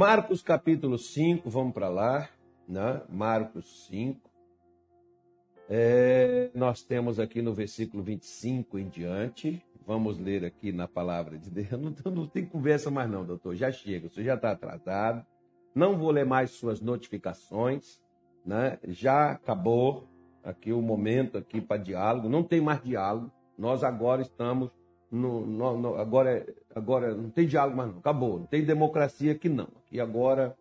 Marcos capítulo 5, vamos para lá, né? Marcos 5. É, nós temos aqui no versículo 25 em diante, vamos ler aqui na palavra de Deus. Não, não tem conversa mais não, doutor, já chega, você já está atrasado. Não vou ler mais suas notificações, né? já acabou aqui o momento aqui para diálogo, não tem mais diálogo, nós agora estamos no, no, no, agora, agora não tem diálogo mais, não. Acabou. Não tem democracia aqui, não. E agora,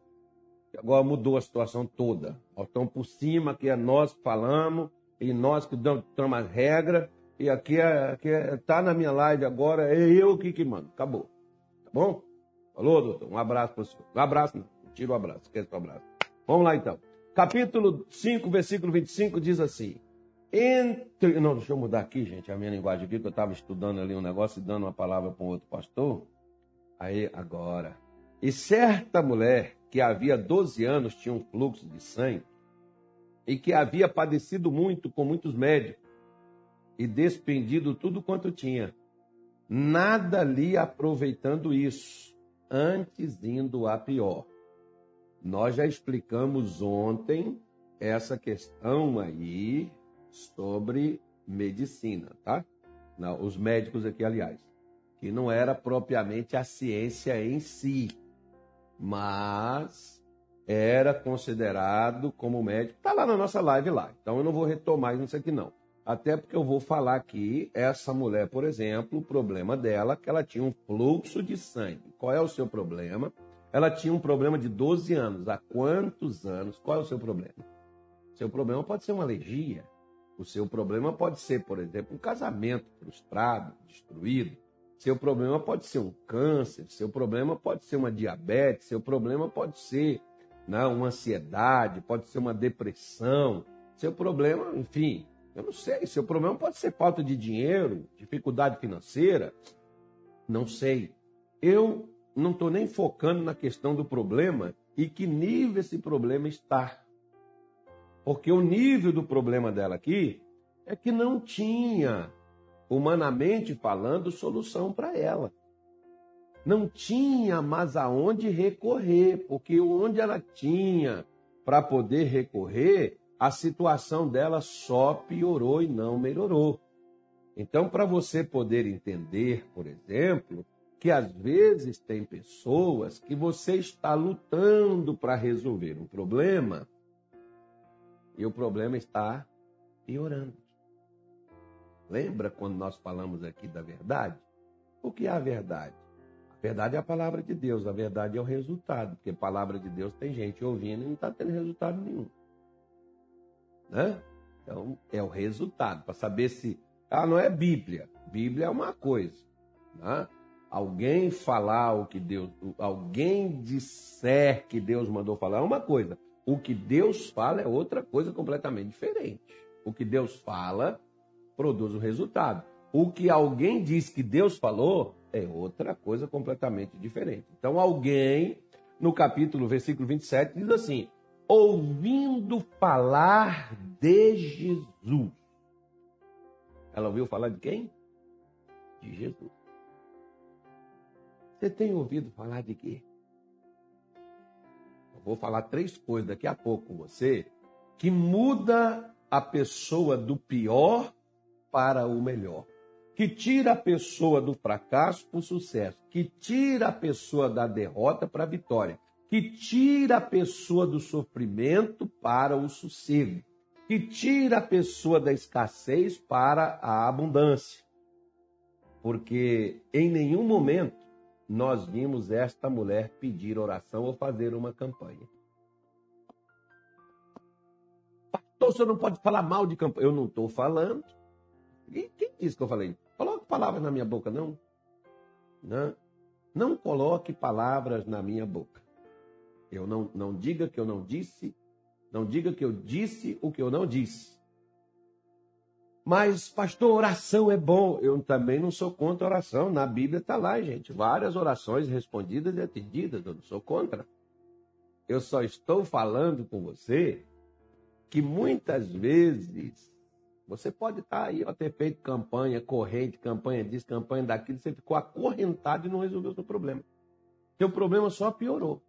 agora mudou a situação toda. Estamos por cima, que é nós que falamos, e nós que damos, as regras, e aqui é, aqui é, tá na minha live agora, é eu que, que mando. Acabou. Tá bom? Falou, doutor? Um abraço para o senhor. Um abraço, não. Tira o abraço, esquece o abraço. Vamos lá então. Capítulo 5, versículo 25 diz assim: entre. Não, deixa eu mudar aqui, gente, a minha linguagem aqui, que eu estava estudando ali um negócio e dando uma palavra para um outro pastor. Aí, agora. E certa mulher que havia 12 anos tinha um fluxo de sangue e que havia padecido muito com muitos médicos e despendido tudo quanto tinha, nada lhe aproveitando isso, antes indo a pior. Nós já explicamos ontem essa questão aí sobre medicina, tá? Não, os médicos aqui, aliás, que não era propriamente a ciência em si, mas era considerado como médico. Está lá na nossa live lá. Então eu não vou retomar isso aqui não. Até porque eu vou falar aqui, essa mulher, por exemplo, o problema dela é que ela tinha um fluxo de sangue. Qual é o seu problema? Ela tinha um problema de 12 anos. Há quantos anos? Qual é o seu problema? Seu problema pode ser uma alergia, o seu problema pode ser, por exemplo, um casamento frustrado, destruído. Seu problema pode ser um câncer, seu problema pode ser uma diabetes, seu problema pode ser né, uma ansiedade, pode ser uma depressão. Seu problema, enfim, eu não sei. Seu problema pode ser falta de dinheiro, dificuldade financeira, não sei. Eu não estou nem focando na questão do problema e que nível esse problema está. Porque o nível do problema dela aqui é que não tinha, humanamente falando, solução para ela. Não tinha mais aonde recorrer, porque onde ela tinha para poder recorrer, a situação dela só piorou e não melhorou. Então, para você poder entender, por exemplo, que às vezes tem pessoas que você está lutando para resolver um problema e o problema está piorando. Lembra quando nós falamos aqui da verdade? O que é a verdade? A verdade é a palavra de Deus, a verdade é o resultado, porque a palavra de Deus tem gente ouvindo e não está tendo resultado nenhum. Né? Então, é o resultado, para saber se. Ah, não é Bíblia. Bíblia é uma coisa. Né? Alguém falar o que Deus. Alguém disser que Deus mandou falar é uma coisa. O que Deus fala é outra coisa completamente diferente. O que Deus fala produz o resultado. O que alguém diz que Deus falou é outra coisa completamente diferente. Então, alguém, no capítulo, versículo 27, diz assim: ouvindo falar de Jesus. Ela ouviu falar de quem? De Jesus. Você tem ouvido falar de quê? Vou falar três coisas daqui a pouco com você que muda a pessoa do pior para o melhor, que tira a pessoa do fracasso para o sucesso, que tira a pessoa da derrota para a vitória, que tira a pessoa do sofrimento para o sossego, que tira a pessoa da escassez para a abundância. Porque em nenhum momento nós vimos esta mulher pedir oração ou fazer uma campanha. Pastor, você não pode falar mal de campanha. Eu não estou falando. E quem disse que eu falei? Coloque palavras na minha boca, não. Não, não coloque palavras na minha boca. Eu não, não diga que eu não disse, não diga que eu disse o que eu não disse. Mas, pastor, oração é bom. Eu também não sou contra oração. Na Bíblia está lá, gente. Várias orações respondidas e atendidas. Eu não sou contra. Eu só estou falando com você que muitas vezes você pode estar tá aí, ó, ter feito campanha, corrente, campanha disso, campanha daquilo, você ficou acorrentado e não resolveu o seu problema. Seu problema só piorou.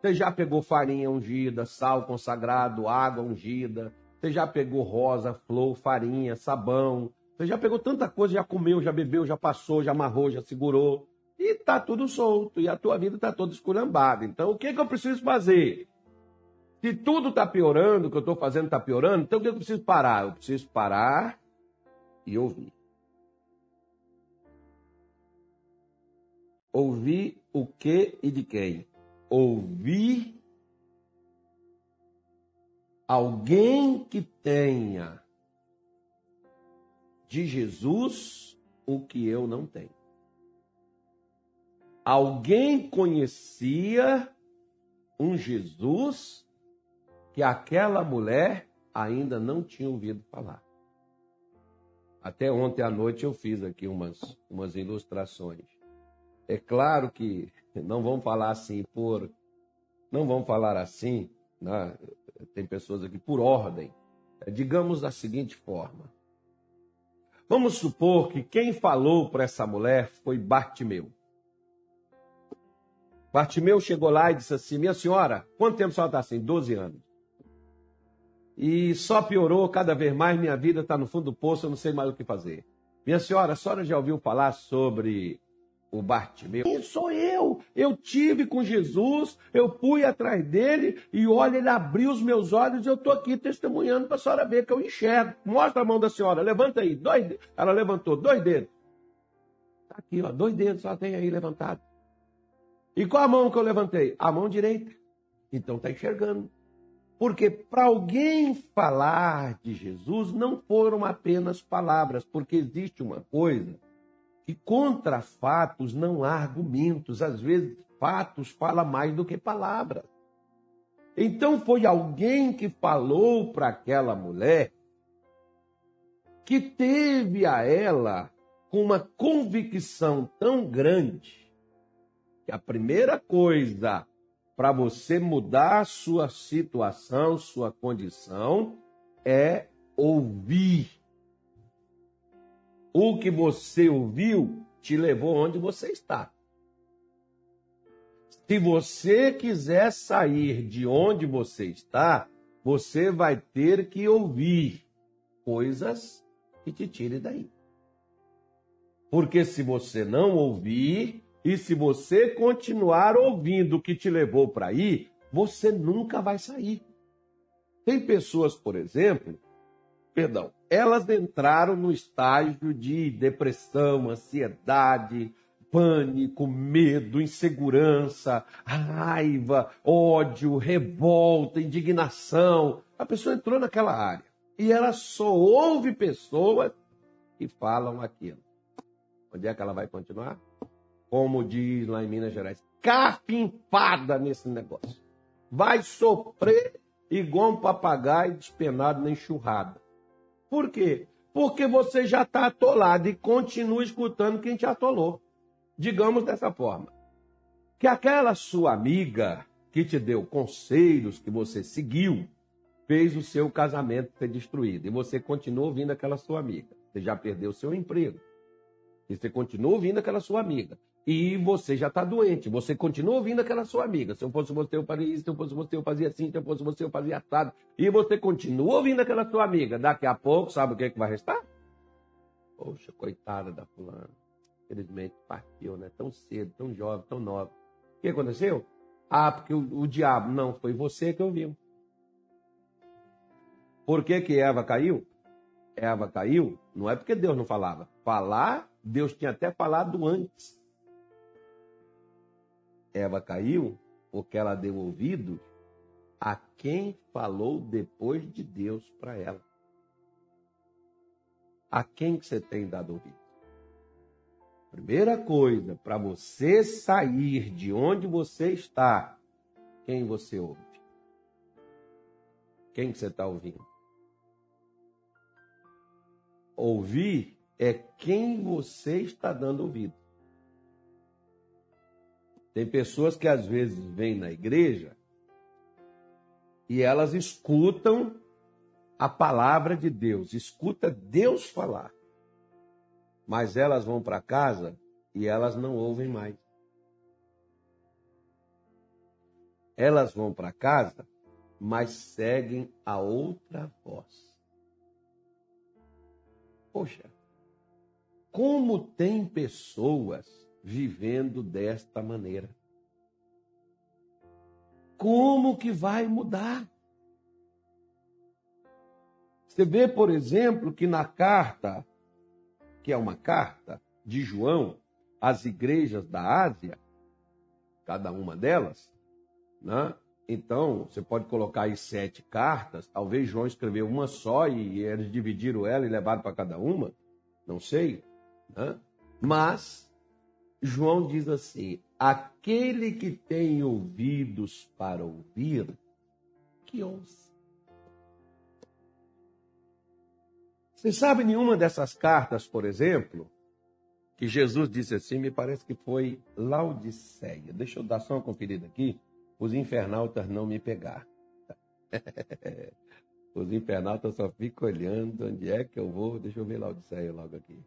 Você já pegou farinha ungida, sal consagrado, água ungida. Você já pegou rosa, flor, farinha, sabão. Você já pegou tanta coisa, já comeu, já bebeu, já passou, já amarrou, já segurou. E tá tudo solto. E a tua vida tá toda esculhambada. Então, o que, que eu preciso fazer? Se tudo está piorando, o que eu estou fazendo está piorando, então o que eu preciso parar? Eu preciso parar e ouvir. Ouvir o que e de quem? Ouvir alguém que tenha de Jesus o que eu não tenho. Alguém conhecia um Jesus que aquela mulher ainda não tinha ouvido falar. Até ontem à noite eu fiz aqui umas, umas ilustrações. É claro que não vamos falar assim por. Não vamos falar assim, né? Tem pessoas aqui por ordem. É, digamos da seguinte forma: vamos supor que quem falou para essa mulher foi Bartimeu. Bartimeu chegou lá e disse assim: Minha senhora, quanto tempo a senhora está assim? 12 anos. E só piorou cada vez mais, minha vida está no fundo do poço, eu não sei mais o que fazer. Minha senhora, a senhora já ouviu falar sobre o Bartimeu. Quem sou eu? Eu tive com Jesus, eu fui atrás dele e olha, ele abriu os meus olhos e eu estou aqui testemunhando para a senhora ver que eu enxergo. Mostra a mão da senhora, levanta aí, dois. Ela levantou dois dedos. Está aqui, ó, dois dedos só tem aí levantado. E qual a mão que eu levantei? A mão direita. Então está enxergando. Porque para alguém falar de Jesus não foram apenas palavras, porque existe uma coisa que contra fatos não há argumentos. Às vezes, fatos falam mais do que palavras. Então, foi alguém que falou para aquela mulher que teve a ela uma convicção tão grande que a primeira coisa para você mudar sua situação, sua condição, é ouvir o que você ouviu te levou onde você está. Se você quiser sair de onde você está, você vai ter que ouvir coisas que te tirem daí. Porque se você não ouvir e se você continuar ouvindo o que te levou para aí, você nunca vai sair. Tem pessoas, por exemplo, perdão, elas entraram no estágio de depressão, ansiedade, pânico, medo, insegurança, raiva, ódio, revolta, indignação. A pessoa entrou naquela área e ela só ouve pessoas que falam aquilo. Onde é que ela vai continuar? Como diz lá em Minas Gerais, carpimpada nesse negócio. Vai sofrer igual um papagaio despenado na enxurrada. Por quê? Porque você já está atolado e continua escutando quem te atolou. Digamos dessa forma. Que aquela sua amiga que te deu conselhos que você seguiu, fez o seu casamento ser destruído. E você continua ouvindo aquela sua amiga. Você já perdeu o seu emprego. E você continua ouvindo aquela sua amiga e você já está doente. Você continua ouvindo aquela sua amiga. Se eu fosse você, eu faria isso. Se eu fosse você, eu fazia assim. Se eu fosse você, eu fazia assado. E você continua ouvindo aquela sua amiga. Daqui a pouco, sabe o que, é que vai restar? Poxa, coitada da fulana. Infelizmente partiu, né? Tão cedo, tão jovem, tão nova. O que aconteceu? Ah, porque o, o diabo. Não, foi você que ouviu. Por que, que Eva caiu? Eva caiu, não é porque Deus não falava. Falar, Deus tinha até falado antes. Eva caiu porque ela deu ouvido a quem falou depois de Deus para ela. A quem que você tem dado ouvido? Primeira coisa, para você sair de onde você está, quem você ouve? Quem que você está ouvindo? Ouvir é quem você está dando ouvido. Tem pessoas que às vezes vêm na igreja e elas escutam a palavra de Deus, escuta Deus falar. Mas elas vão para casa e elas não ouvem mais. elas vão para casa, mas seguem a outra voz. Poxa, como tem pessoas vivendo desta maneira? Como que vai mudar? Você vê, por exemplo, que na carta, que é uma carta de João às igrejas da Ásia, cada uma delas, né? Então, você pode colocar aí sete cartas, talvez João escreveu uma só e eles dividiram ela e levaram para cada uma, não sei. Né? Mas, João diz assim: aquele que tem ouvidos para ouvir, que ouça. Você sabe nenhuma dessas cartas, por exemplo, que Jesus disse assim, me parece que foi Laodiceia. Deixa eu dar só uma conferida aqui os infernautas não me pegar. os infernautas só ficam olhando onde é que eu vou. Deixa eu ver Laodiceia logo aqui.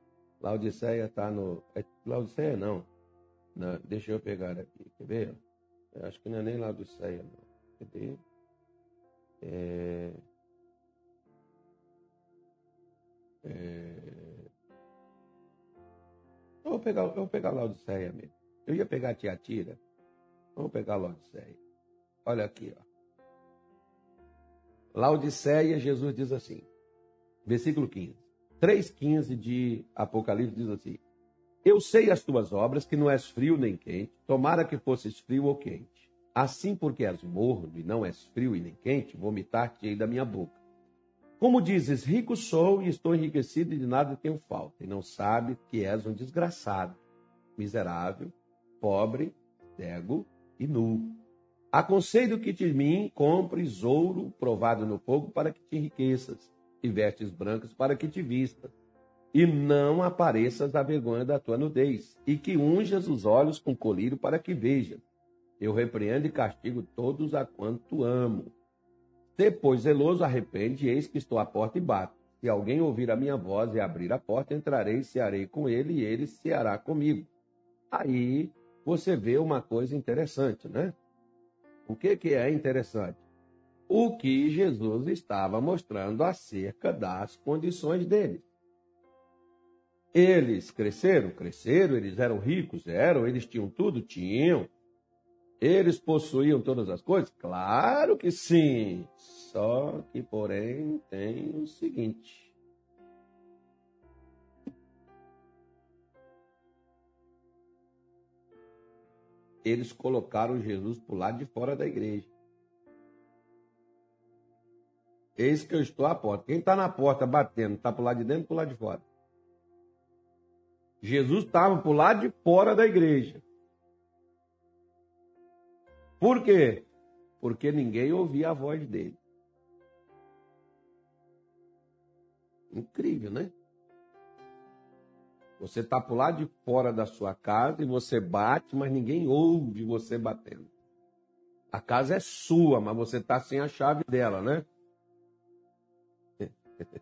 Laodiceia está no. É, Laodiceia não. Deixa eu pegar aqui. Quer ver? Eu acho que não é nem Laodiceia, não. Cadê? É... É... Eu vou pegar, eu vou pegar Laodiceia mesmo. Eu ia pegar Tiatira. Vamos pegar Laodiceia. Olha aqui, ó. Laodiceia, Jesus diz assim, versículo 15. 3,15 de Apocalipse diz assim: Eu sei as tuas obras, que não és frio nem quente, tomara que fosses frio ou quente. Assim, porque és morno e não és frio e nem quente, vomitar-te-ei da minha boca. Como dizes, rico sou e estou enriquecido e de nada tenho falta, e não sabe que és um desgraçado, miserável, pobre, cego e nu. Aconselho que de mim compres ouro provado no fogo para que te enriqueças, e vestes brancas para que te vistas, e não apareças a vergonha da tua nudez, e que unjas os olhos com colírio para que vejas. Eu repreendo e castigo todos a quanto amo. Depois, zeloso, arrepende, eis que estou à porta e bato. Se alguém ouvir a minha voz e abrir a porta, entrarei e cearei com ele, e ele ceará comigo. Aí você vê uma coisa interessante, né? O que, que é interessante? O que Jesus estava mostrando acerca das condições deles. Eles cresceram, cresceram, eles eram ricos, eram, eles tinham tudo, tinham. Eles possuíam todas as coisas? Claro que sim. Só que, porém, tem o seguinte: eles colocaram Jesus para o lado de fora da igreja. Eis que eu estou à porta. Quem está na porta batendo, está para o lado de dentro ou para o lado de fora? Jesus estava para o lado de fora da igreja. Por quê? Porque ninguém ouvia a voz dele. Incrível, né? Você está por lado de fora da sua casa e você bate, mas ninguém ouve você batendo. A casa é sua, mas você está sem a chave dela, né?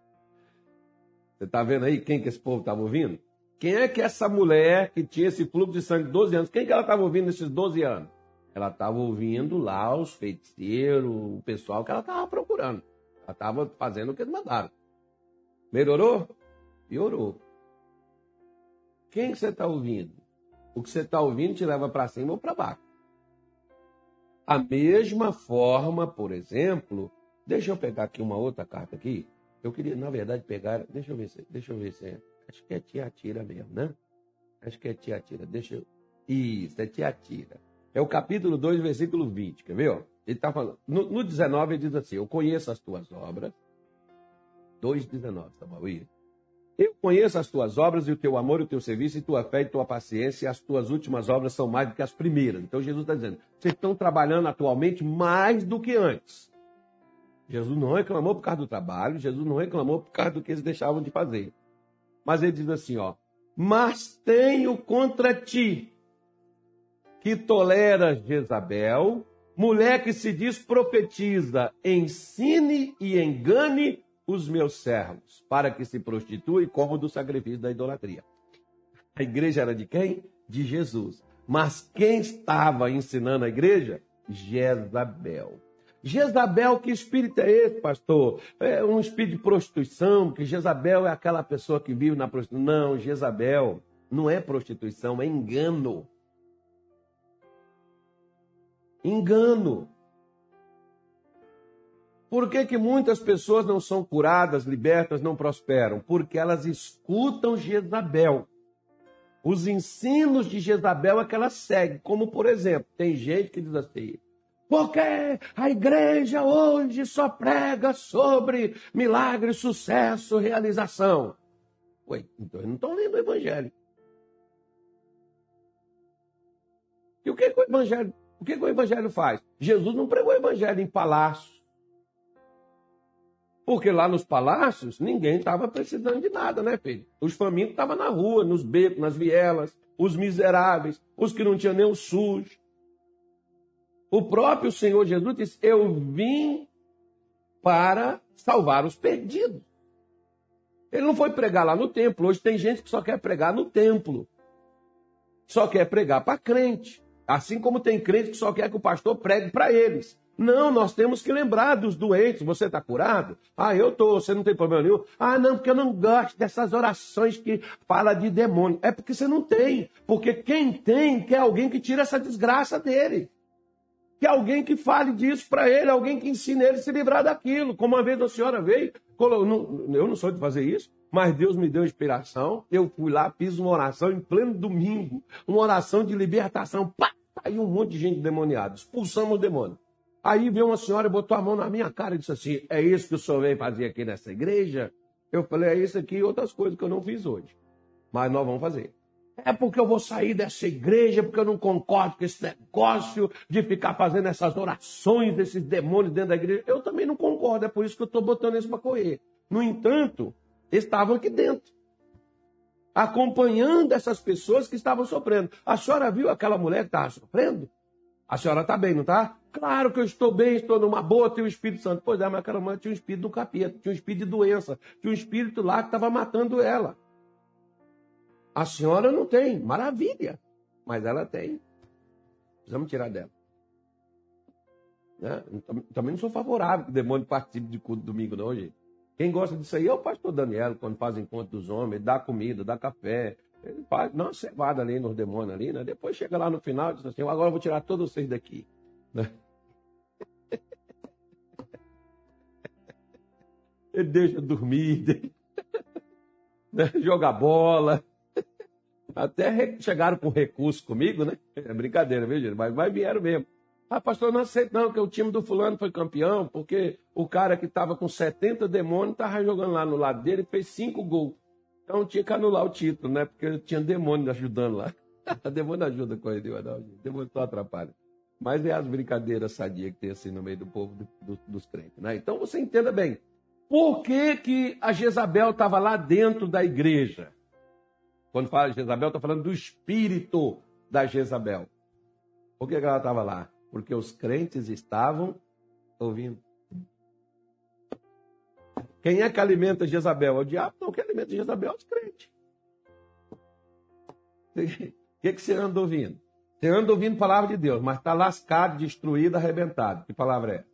Você está vendo aí quem que esse povo estava ouvindo? Quem é que essa mulher que tinha esse fluxo de sangue de 12 anos, quem que ela estava ouvindo nesses 12 anos? Ela estava ouvindo lá os feiticeiros, o pessoal que ela estava procurando. Ela estava fazendo o que eles mandaram. Melhorou? Piorou. Quem que você está ouvindo? O que você está ouvindo te leva para cima ou para baixo. A mesma forma, por exemplo, deixa eu pegar aqui uma outra carta aqui. Eu queria, na verdade, pegar. Deixa eu ver se, deixa eu ver se é. Acho que é Tiatira mesmo, né? Acho que é Tiatira. Deixa eu. Isso, é Tiatira. É o capítulo 2, versículo 20. Quer ver? Ele está falando. No, no 19, ele diz assim: Eu conheço as tuas obras. 2,19, tá bom? Isso. Eu conheço as tuas obras e o teu amor, o teu serviço, e tua fé e tua paciência, e as tuas últimas obras são mais do que as primeiras. Então Jesus está dizendo, vocês estão trabalhando atualmente mais do que antes. Jesus não reclamou por causa do trabalho, Jesus não reclamou por causa do que eles deixavam de fazer. Mas ele diz assim, ó, mas tenho contra ti que toleras Jezabel, mulher que se diz profetiza, ensine e engane os meus servos, para que se prostituam e comam do sacrifício da idolatria. A igreja era de quem? De Jesus. Mas quem estava ensinando a igreja Jezabel. Jezabel, que espírito é esse, pastor? É um espírito de prostituição, que Jezabel é aquela pessoa que vive na prostituição. Não, Jezabel não é prostituição, é engano. Engano. Por que, que muitas pessoas não são curadas, libertas, não prosperam? Porque elas escutam Jezabel. Os ensinos de Jezabel é que elas seguem. Como, por exemplo, tem gente que diz assim: porque a igreja hoje só prega sobre milagre, sucesso, realização. Ué, então eles não estão lendo o evangelho. E o que, que o evangelho, o que, que o evangelho faz? Jesus não pregou o evangelho em palácios. Porque lá nos palácios ninguém estava precisando de nada, né, filho? Os famintos estavam na rua, nos becos, nas vielas, os miseráveis, os que não tinham nem o SUS. O próprio Senhor Jesus disse: Eu vim para salvar os perdidos. Ele não foi pregar lá no templo. Hoje tem gente que só quer pregar no templo. Só quer pregar para crente. Assim como tem crente que só quer que o pastor pregue para eles. Não, nós temos que lembrar dos doentes. Você está curado? Ah, eu estou. Você não tem problema nenhum? Ah, não, porque eu não gosto dessas orações que fala de demônio. É porque você não tem. Porque quem tem quer alguém que tire essa desgraça dele que alguém que fale disso para ele, alguém que ensine ele a se livrar daquilo. Como uma vez a senhora veio, eu não sou de fazer isso, mas Deus me deu inspiração. Eu fui lá, fiz uma oração em pleno domingo, uma oração de libertação. Pá, aí um monte de gente demoniada, expulsamos o demônio. Aí veio uma senhora e botou a mão na minha cara e disse assim: É isso que o senhor veio fazer aqui nessa igreja? Eu falei: É isso aqui e outras coisas que eu não fiz hoje. Mas nós vamos fazer. É porque eu vou sair dessa igreja, porque eu não concordo com esse negócio de ficar fazendo essas orações desses demônios dentro da igreja. Eu também não concordo, é por isso que eu estou botando isso para correr. No entanto, estavam aqui dentro, acompanhando essas pessoas que estavam sofrendo. A senhora viu aquela mulher que estava sofrendo? A senhora está bem, não está? Claro que eu estou bem, estou numa boa, tenho o Espírito Santo. Pois é, mas aquela mulher tinha um espírito do capeta, tinha um espírito de doença, tinha um espírito lá que estava matando ela. A senhora não tem, maravilha, mas ela tem. Precisamos tirar dela. Né? Também não sou favorável que o demônio participe de culto domingo, não, gente. Quem gosta disso aí é o pastor Daniel, quando faz encontro dos homens, dá comida, dá café. Ele faz, não, cevada ali nos demônios ali, né? Depois chega lá no final e diz assim, agora eu vou tirar todos vocês daqui. Né? Ele deixa dormir, né? joga bola. Até chegaram com recurso comigo, né? É brincadeira, viu, gente? Mas, mas vieram mesmo. Ah, pastor, não aceito não, que o time do fulano foi campeão, porque o cara que estava com 70 demônios estava jogando lá no lado dele e fez cinco gols. Então tinha que anular o título, né? Porque tinha demônio ajudando lá. demônio ajuda com ele, não, demônio só atrapalha. Mas é as brincadeiras sadias que tem assim no meio do povo do, do, dos crentes, né? Então você entenda bem. Por que, que a Jezabel estava lá dentro da igreja? Quando fala de Jezabel, está falando do espírito da Jezabel. Por que ela estava lá? Porque os crentes estavam ouvindo. Quem é que alimenta Jezabel? É o diabo? Não, quem alimenta Jezabel é os crentes. O que, que você anda ouvindo? Você anda ouvindo palavra de Deus, mas está lascado, destruído, arrebentado. Que palavra é?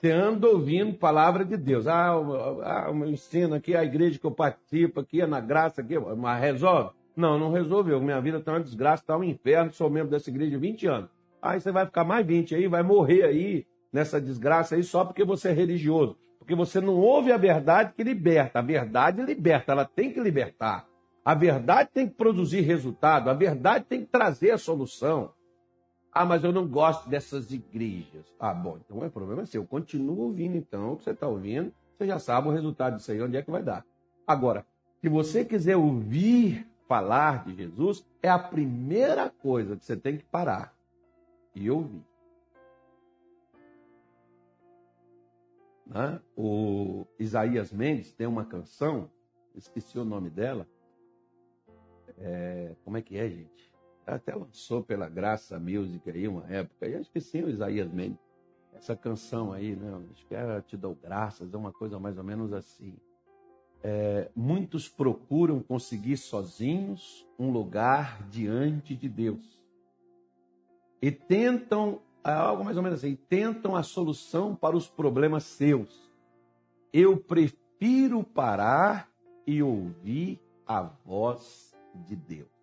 Você ouvindo palavra de Deus. Ah, ah, o ensino aqui, a igreja que eu participo aqui, é na graça aqui, mas resolve? Não, não resolveu. Minha vida está uma desgraça, está um inferno, sou membro dessa igreja há 20 anos. Aí você vai ficar mais 20 aí, vai morrer aí nessa desgraça aí só porque você é religioso. Porque você não ouve a verdade que liberta. A verdade liberta, ela tem que libertar. A verdade tem que produzir resultado, a verdade tem que trazer a solução. Ah, mas eu não gosto dessas igrejas. Ah, bom, então é problema seu. Continua ouvindo, então, o que você está ouvindo. Você já sabe o resultado disso aí, onde é que vai dar. Agora, se você quiser ouvir falar de Jesus, é a primeira coisa que você tem que parar e ouvir. Né? O Isaías Mendes tem uma canção, esqueci o nome dela. É, como é que é, gente? Até lançou pela Graça Music aí uma época, e acho que sim, o Isaías Mendes, essa canção aí, né? Acho que era Te Dou Graças, é uma coisa mais ou menos assim. É, muitos procuram conseguir sozinhos um lugar diante de Deus. e tentam, é algo mais ou menos assim, tentam a solução para os problemas seus. Eu prefiro parar e ouvir a voz de Deus.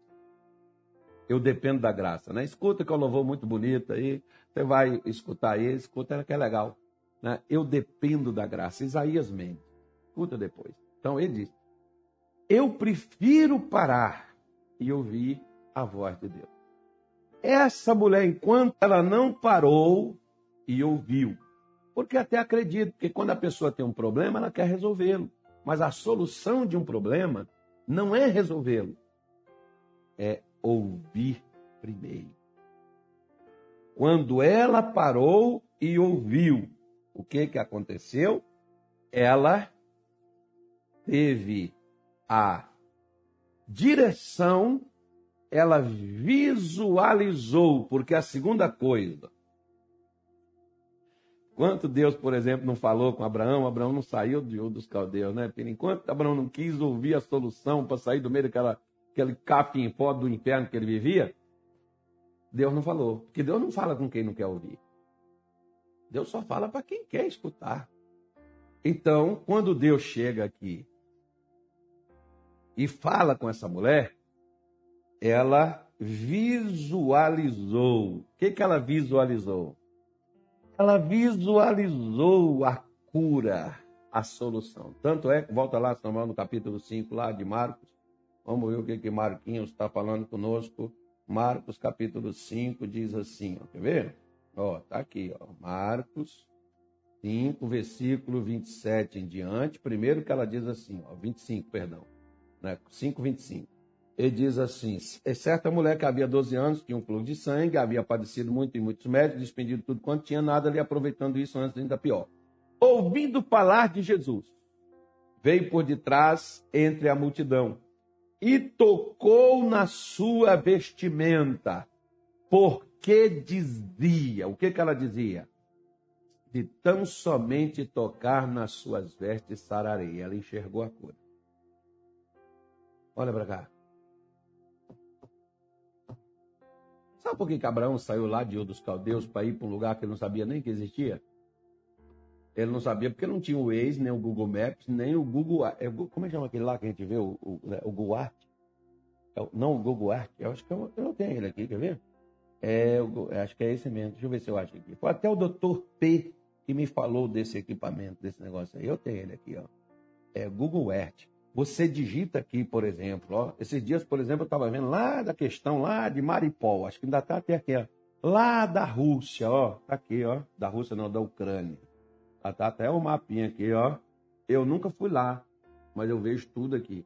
Eu dependo da graça, né? Escuta que eu louvor muito bonito aí, você vai escutar aí, escuta que é legal. Né? Eu dependo da graça. Isaías mente. Escuta depois. Então ele diz: Eu prefiro parar e ouvir a voz de Deus. Essa mulher, enquanto ela não parou e ouviu, porque até acredito que quando a pessoa tem um problema, ela quer resolvê-lo. Mas a solução de um problema não é resolvê-lo, é ouvir primeiro. Quando ela parou e ouviu, o que, que aconteceu? Ela teve a direção, ela visualizou, porque a segunda coisa, Quanto Deus, por exemplo, não falou com Abraão, Abraão não saiu de dos caldeus, né? Enquanto Abraão não quis ouvir a solução para sair do meio daquela aquele capim em pó do inferno que ele vivia, Deus não falou. Porque Deus não fala com quem não quer ouvir. Deus só fala para quem quer escutar. Então, quando Deus chega aqui e fala com essa mulher, ela visualizou. O que, que ela visualizou? Ela visualizou a cura, a solução. Tanto é volta lá, no capítulo 5 lá de Marcos, vamos ver o que, que Marquinhos está falando conosco. Marcos capítulo 5 diz assim, ó, quer ver? Ó, tá aqui, ó. Marcos 5, versículo 27 em diante. Primeiro que ela diz assim, ó, 25, perdão. Né? 5, 25. Ele diz assim: é certa mulher que havia 12 anos, tinha um fluxo de sangue, havia padecido muito em muitos médicos, despendido tudo quanto tinha, nada ali aproveitando isso antes ainda pior. Ouvindo falar de Jesus, veio por detrás entre a multidão e tocou na sua vestimenta, porque dizia, o que, que ela dizia? De tão somente tocar nas suas vestes sararei. Ela enxergou a cura. Olha para cá. Sabe por que Abraão saiu lá de Ur dos Caldeus para ir para um lugar que não sabia nem que existia? Ele não sabia porque não tinha o Waze, nem o Google Maps, nem o Google. É, como é que chama aquele lá que a gente vê? O, o, né, o Google Art? É, não, o Google Art. Eu acho que eu, eu não tenho ele aqui, quer ver? É, eu, acho que é esse mesmo. Deixa eu ver se eu acho aqui. Foi até o Dr. P que me falou desse equipamento, desse negócio aí. Eu tenho ele aqui, ó. É Google Earth. Você digita aqui, por exemplo, ó. Esses dias, por exemplo, eu estava vendo lá da questão lá de Maripol. Acho que ainda está até aqui, ó. Lá da Rússia, ó. Tá aqui, ó. Da Rússia, não, da Ucrânia. Tá, tá até o mapinha aqui, ó. Eu nunca fui lá, mas eu vejo tudo aqui.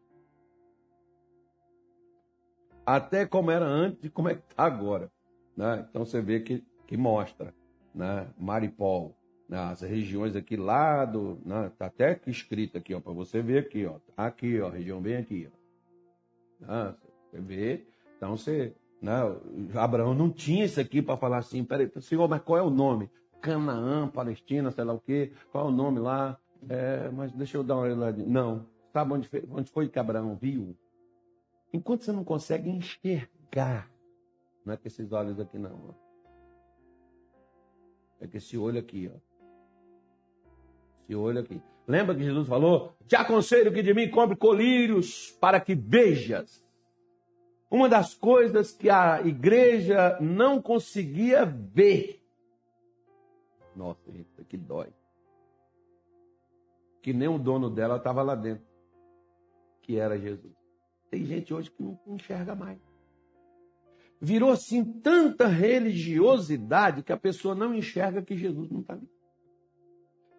Até como era antes e como é que está agora. Né? Então você vê que, que mostra, né? Maripol, né? as regiões aqui lá do, né? tá até aqui escrito aqui, ó, para você ver aqui, ó, tá aqui, ó, região bem aqui, ó. Né? Você vê, então você, né? Abraão não tinha isso aqui para falar assim, peraí, senhor, mas qual é o nome? Canaã, Palestina, sei lá o quê, qual é o nome lá? É, mas deixa eu dar uma olhada. Não, sabe onde foi, onde foi que Abraão viu? Enquanto você não consegue enxergar, não é com esses olhos aqui não, ó. é com esse olho aqui, ó. Esse olho aqui. Lembra que Jesus falou? Te aconselho que de mim compre colírios para que vejas. Uma das coisas que a igreja não conseguia ver. Nossa, isso aqui dói. Que nem o dono dela estava lá dentro. Que era Jesus. Tem gente hoje que não enxerga mais. Virou assim tanta religiosidade que a pessoa não enxerga que Jesus não está ali.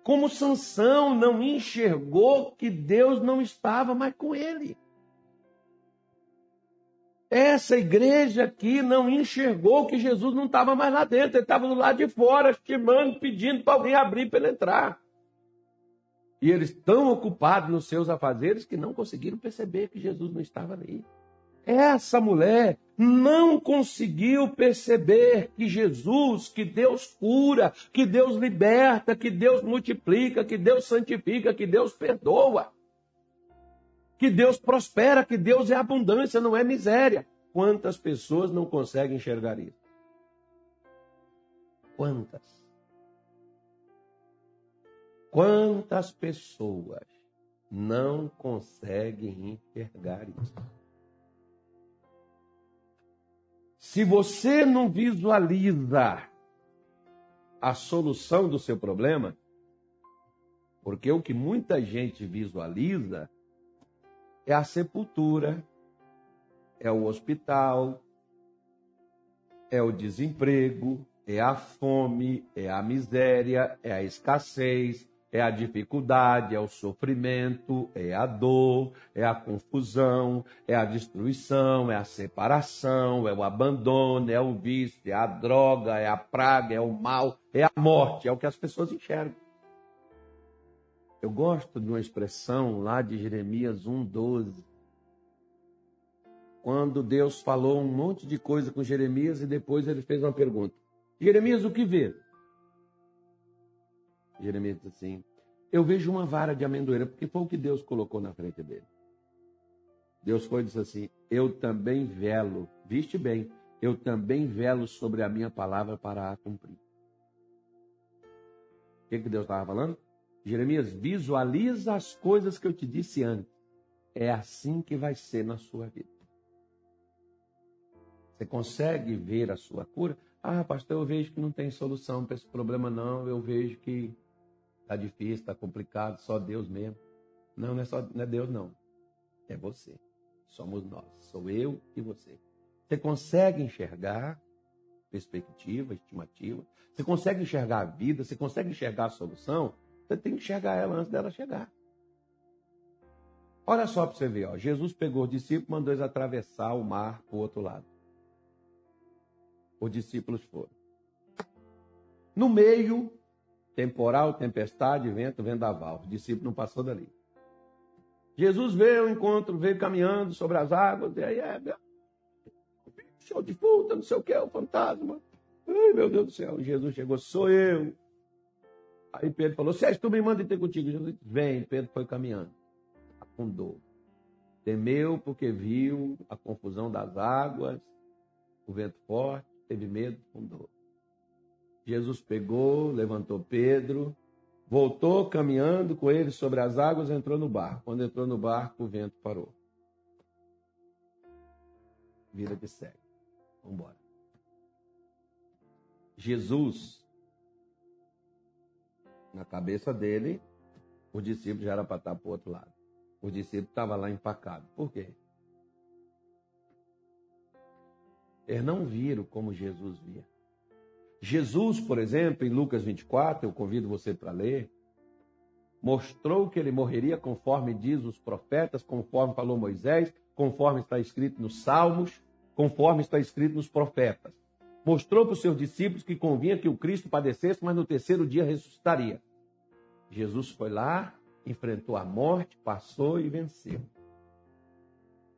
Como Sansão não enxergou que Deus não estava mais com ele. Essa igreja aqui não enxergou que Jesus não estava mais lá dentro, ele estava do lado de fora, estimando, pedindo para alguém abrir para ele entrar. E eles estão ocupados nos seus afazeres que não conseguiram perceber que Jesus não estava ali. Essa mulher não conseguiu perceber que Jesus, que Deus cura, que Deus liberta, que Deus multiplica, que Deus santifica, que Deus perdoa, que Deus prospera, que Deus é abundância, não é miséria. Quantas pessoas não conseguem enxergar isso? Quantas? Quantas pessoas não conseguem enxergar isso? Se você não visualiza a solução do seu problema, porque o que muita gente visualiza é a sepultura, é o hospital, é o desemprego, é a fome, é a miséria, é a escassez, é a dificuldade, é o sofrimento, é a dor, é a confusão, é a destruição, é a separação, é o abandono, é o vício, é a droga, é a praga, é o mal, é a morte, é o que as pessoas enxergam. Eu gosto de uma expressão lá de Jeremias 1,12. Quando Deus falou um monte de coisa com Jeremias e depois ele fez uma pergunta: Jeremias, o que vê? Jeremias disse assim: Eu vejo uma vara de amendoeira, porque foi o que Deus colocou na frente dele. Deus foi e disse assim: Eu também velo, viste bem, eu também velo sobre a minha palavra para a cumprir. O que, que Deus estava falando? Jeremias, visualiza as coisas que eu te disse antes. É assim que vai ser na sua vida. Você consegue ver a sua cura? Ah, pastor, eu vejo que não tem solução para esse problema, não. Eu vejo que está difícil, está complicado, só Deus mesmo. Não, não é, só, não é Deus, não. É você. Somos nós. Sou eu e você. Você consegue enxergar perspectiva, estimativa? Você consegue enxergar a vida? Você consegue enxergar a solução? Você tem que enxergar ela antes dela chegar. Olha só para você ver, ó. Jesus pegou os discípulos e mandou eles atravessar o mar para o outro lado. Os discípulos foram. No meio, temporal, tempestade, vento, vendaval. Os discípulos não passou dali. Jesus veio ao encontro, veio caminhando sobre as águas, e aí é, show de puta, não sei o que, o fantasma. Ai, meu Deus do céu. Jesus chegou, sou eu. Aí Pedro falou: Sérgio, tu me manda ter contigo. Jesus disse: Vem. Pedro foi caminhando. Afundou. Temeu porque viu a confusão das águas, o vento forte, teve medo, afundou. Jesus pegou, levantou Pedro, voltou caminhando com ele sobre as águas, entrou no barco. Quando entrou no barco, o vento parou. Vida que segue. Vamos embora. Jesus na cabeça dele, o discípulo já era para estar para o outro lado. O discípulo estava lá empacado. Por quê? Eles não viram como Jesus via. Jesus, por exemplo, em Lucas 24, eu convido você para ler, mostrou que ele morreria conforme diz os profetas, conforme falou Moisés, conforme está escrito nos Salmos, conforme está escrito nos profetas mostrou para os seus discípulos que convinha que o Cristo padecesse, mas no terceiro dia ressuscitaria. Jesus foi lá, enfrentou a morte, passou e venceu.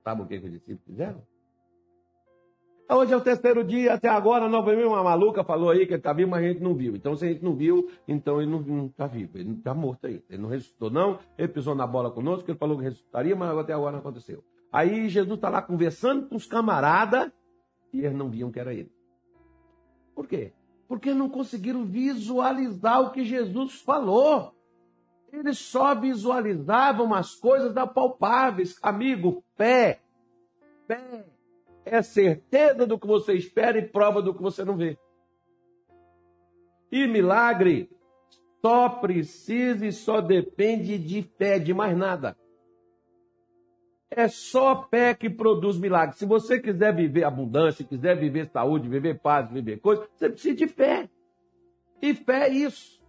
Sabe o que, que os discípulos fizeram? Hoje é o terceiro dia, até agora, novamente uma maluca falou aí que ele está vivo, mas a gente não viu. Então, se a gente não viu, então ele não está vivo, ele não está morto aí. Ele não ressuscitou, não. Ele pisou na bola conosco, ele falou que ressuscitaria, mas até agora não aconteceu. Aí Jesus está lá conversando com os camaradas e eles não viam que era ele. Por quê? Porque não conseguiram visualizar o que Jesus falou. Eles só visualizavam as coisas apalpáveis. Amigo, fé. Fé é certeza do que você espera e prova do que você não vê. E milagre só precisa e só depende de fé, de mais nada. É só fé que produz milagres. Se você quiser viver abundância, quiser viver saúde, viver paz, viver coisas, você precisa de fé. E fé é isso.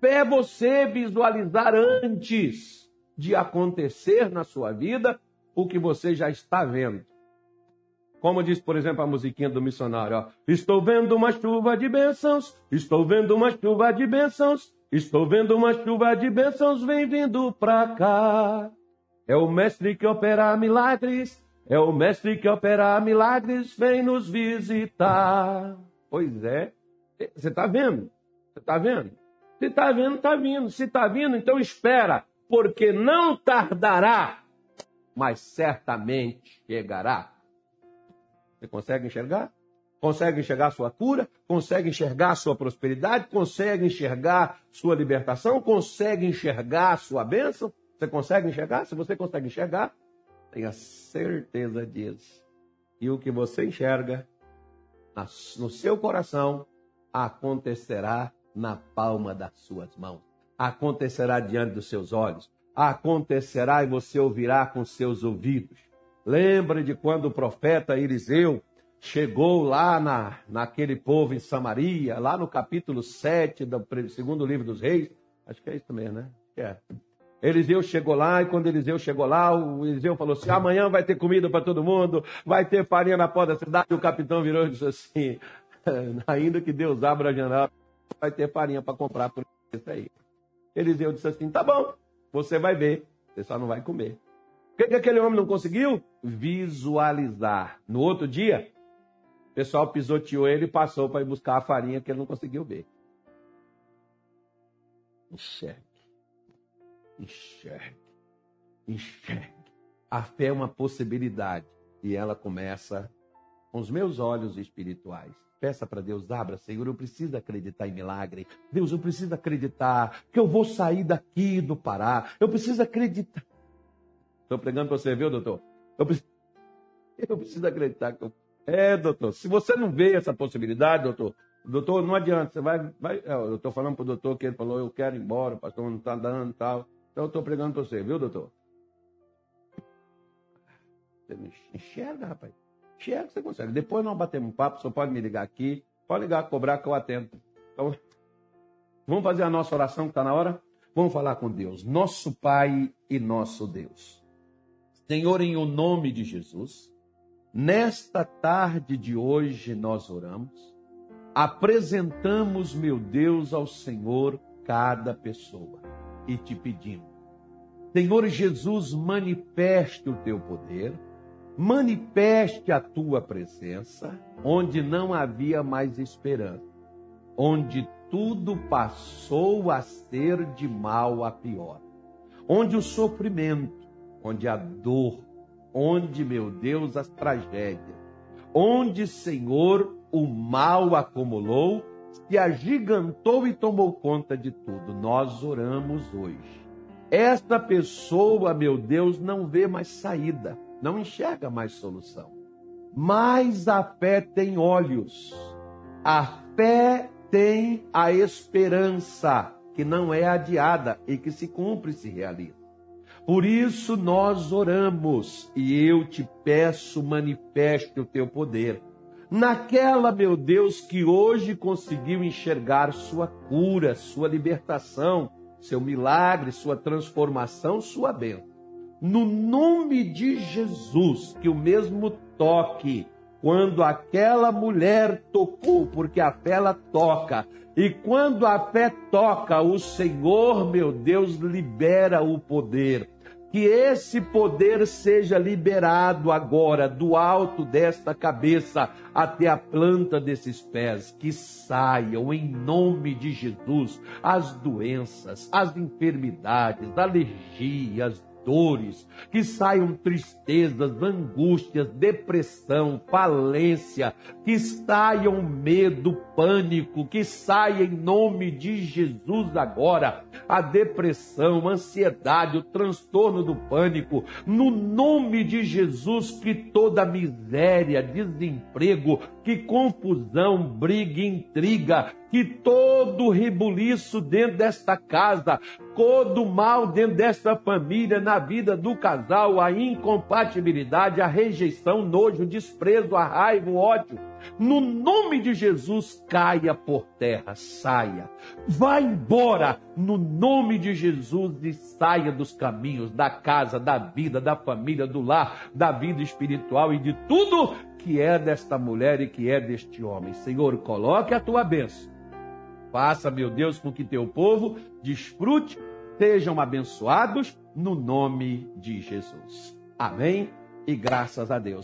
Fé é você visualizar antes de acontecer na sua vida o que você já está vendo. Como diz, por exemplo, a musiquinha do missionário, ó, Estou vendo uma chuva de bênçãos, estou vendo uma chuva de bênçãos, estou vendo uma chuva de bênçãos, vem vindo pra cá. É o mestre que opera milagres, é o mestre que opera milagres, vem nos visitar. Pois é, você está vendo? Você está vendo? Se está vendo, está vindo. Se está vindo, então espera, porque não tardará, mas certamente chegará. Você consegue enxergar? Consegue enxergar sua cura? Consegue enxergar sua prosperidade? Consegue enxergar sua libertação? Consegue enxergar sua bênção? Você consegue enxergar? Se você consegue enxergar, tenha certeza disso. E o que você enxerga no seu coração acontecerá na palma das suas mãos. Acontecerá diante dos seus olhos. Acontecerá e você ouvirá com seus ouvidos. Lembre de quando o profeta Eliseu chegou lá na, naquele povo em Samaria, lá no capítulo 7 do segundo livro dos reis. Acho que é isso também, né? É. Eliseu chegou lá e quando Eliseu chegou lá, o Eliseu falou assim: amanhã vai ter comida para todo mundo, vai ter farinha na porta da cidade. E o capitão virou e disse assim: ainda que Deus abra a janela, vai ter farinha para comprar por isso aí. Eliseu disse assim: tá bom, você vai ver, você só não vai comer. O que, que aquele homem não conseguiu? Visualizar. No outro dia, o pessoal pisoteou ele e passou para ir buscar a farinha que ele não conseguiu ver. Enxergue. Enxergue. Enxergue. A fé é uma possibilidade. E ela começa com os meus olhos espirituais. Peça para Deus, abra, Senhor, eu preciso acreditar em milagre. Deus, eu preciso acreditar que eu vou sair daqui do Pará. Eu preciso acreditar. Estou pregando para você, viu, doutor? Eu preciso, eu preciso acreditar que eu é, doutor. Se você não vê essa possibilidade, doutor, doutor, não adianta. Você vai. vai é, eu estou falando para o doutor que ele falou, eu quero ir embora, o pastor não está dando e tal. Então eu estou pregando para você, viu, doutor? Você não enxerga, rapaz. Enxerga, você consegue. Depois nós batemos um papo, você pode me ligar aqui. Pode ligar, cobrar que eu atendo. Então, vamos fazer a nossa oração que está na hora? Vamos falar com Deus, nosso Pai e nosso Deus. Senhor, em o nome de Jesus. Nesta tarde de hoje nós oramos, apresentamos, meu Deus, ao Senhor cada pessoa e te pedimos, Senhor Jesus, manifeste o teu poder, manifeste a tua presença, onde não havia mais esperança, onde tudo passou a ser de mal a pior, onde o sofrimento, onde a dor, onde, meu Deus, as tragédias, onde, Senhor, o mal acumulou, se agigantou e tomou conta de tudo. Nós oramos hoje. Esta pessoa, meu Deus, não vê mais saída, não enxerga mais solução. Mas a fé tem olhos, a fé tem a esperança que não é adiada e que se cumpre e se realiza. Por isso nós oramos e eu te peço, manifeste o teu poder. Naquela, meu Deus, que hoje conseguiu enxergar sua cura, sua libertação, seu milagre, sua transformação, sua bênção. No nome de Jesus, que o mesmo toque, quando aquela mulher tocou, porque a fé ela toca, e quando a fé toca, o Senhor, meu Deus, libera o poder que esse poder seja liberado agora do alto desta cabeça até a planta desses pés, que saiam em nome de Jesus as doenças, as enfermidades, alergias, dores, que saiam tristezas, angústias, depressão, falência, que saiam medo, pânico, que saia em nome de Jesus agora a depressão, a ansiedade, o transtorno do pânico, no nome de Jesus que toda miséria, desemprego, que confusão, briga, intriga, que todo rebuliço dentro desta casa, todo mal dentro desta família, na vida do casal, a incompatibilidade, a rejeição, nojo, o desprezo, a raiva, o ódio, no nome de Jesus, caia por terra, saia. Vá embora no nome de Jesus e saia dos caminhos da casa, da vida, da família, do lar, da vida espiritual e de tudo que é desta mulher e que é deste homem. Senhor, coloque a tua bênção Faça, meu Deus, com que teu povo desfrute, sejam abençoados no nome de Jesus. Amém e graças a Deus.